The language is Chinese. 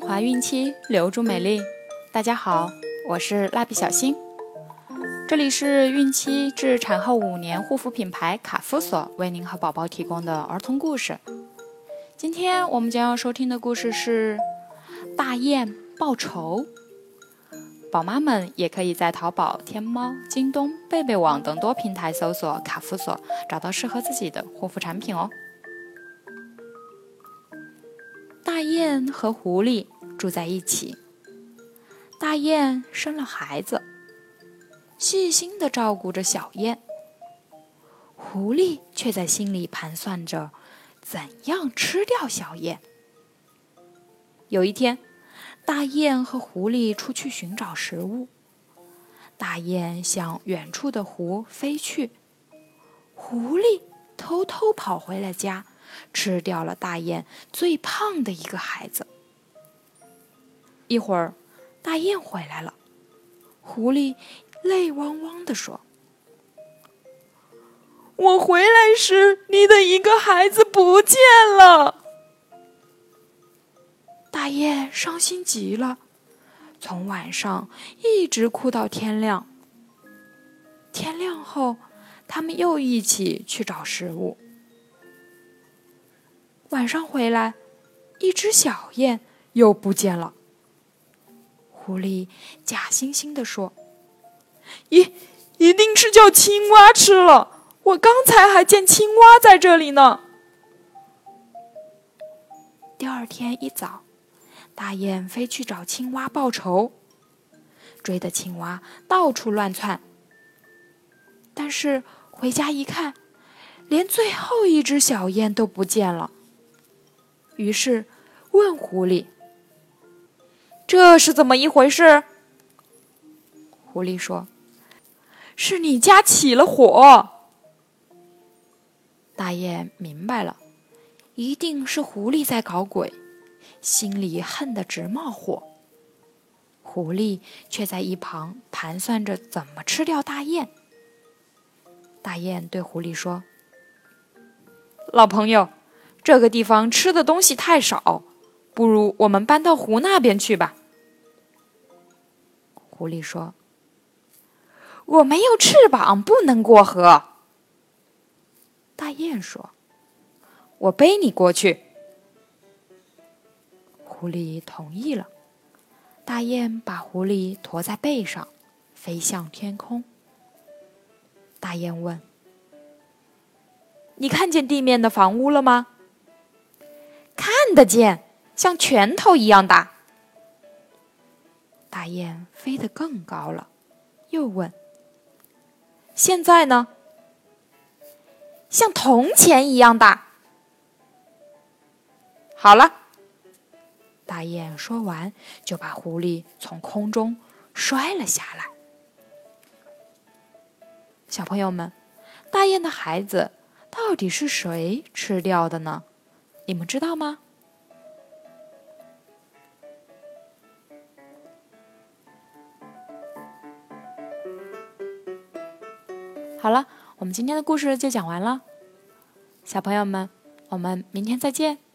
华孕期，留住美丽。大家好，我是蜡笔小新，这里是孕期至产后五年护肤品牌卡夫索为您和宝宝提供的儿童故事。今天我们将要收听的故事是《大雁报仇》。宝妈们也可以在淘宝、天猫、京东、贝贝网等多平台搜索卡夫索，找到适合自己的护肤产品哦。大雁和狐狸住在一起。大雁生了孩子，细心的照顾着小雁。狐狸却在心里盘算着怎样吃掉小雁。有一天，大雁和狐狸出去寻找食物。大雁向远处的湖飞去，狐狸偷偷跑回了家。吃掉了大雁最胖的一个孩子。一会儿，大雁回来了，狐狸泪汪汪地说：“我回来时，你的一个孩子不见了。”大雁伤心极了，从晚上一直哭到天亮。天亮后，他们又一起去找食物。晚上回来，一只小雁又不见了。狐狸假惺惺地说：“一一定是叫青蛙吃了，我刚才还见青蛙在这里呢。”第二天一早，大雁飞去找青蛙报仇，追的青蛙到处乱窜。但是回家一看，连最后一只小雁都不见了。于是，问狐狸：“这是怎么一回事？”狐狸说：“是你家起了火。”大雁明白了，一定是狐狸在搞鬼，心里恨得直冒火。狐狸却在一旁盘算着怎么吃掉大雁。大雁对狐狸说：“老朋友。”这个地方吃的东西太少，不如我们搬到湖那边去吧。狐狸说：“我没有翅膀，不能过河。”大雁说：“我背你过去。”狐狸同意了。大雁把狐狸驮在背上，飞向天空。大雁问：“你看见地面的房屋了吗？”看得见，像拳头一样大。大雁飞得更高了，又问：“现在呢？”像铜钱一样大。好了，大雁说完，就把狐狸从空中摔了下来。小朋友们，大雁的孩子到底是谁吃掉的呢？你们知道吗？好了，我们今天的故事就讲完了，小朋友们，我们明天再见。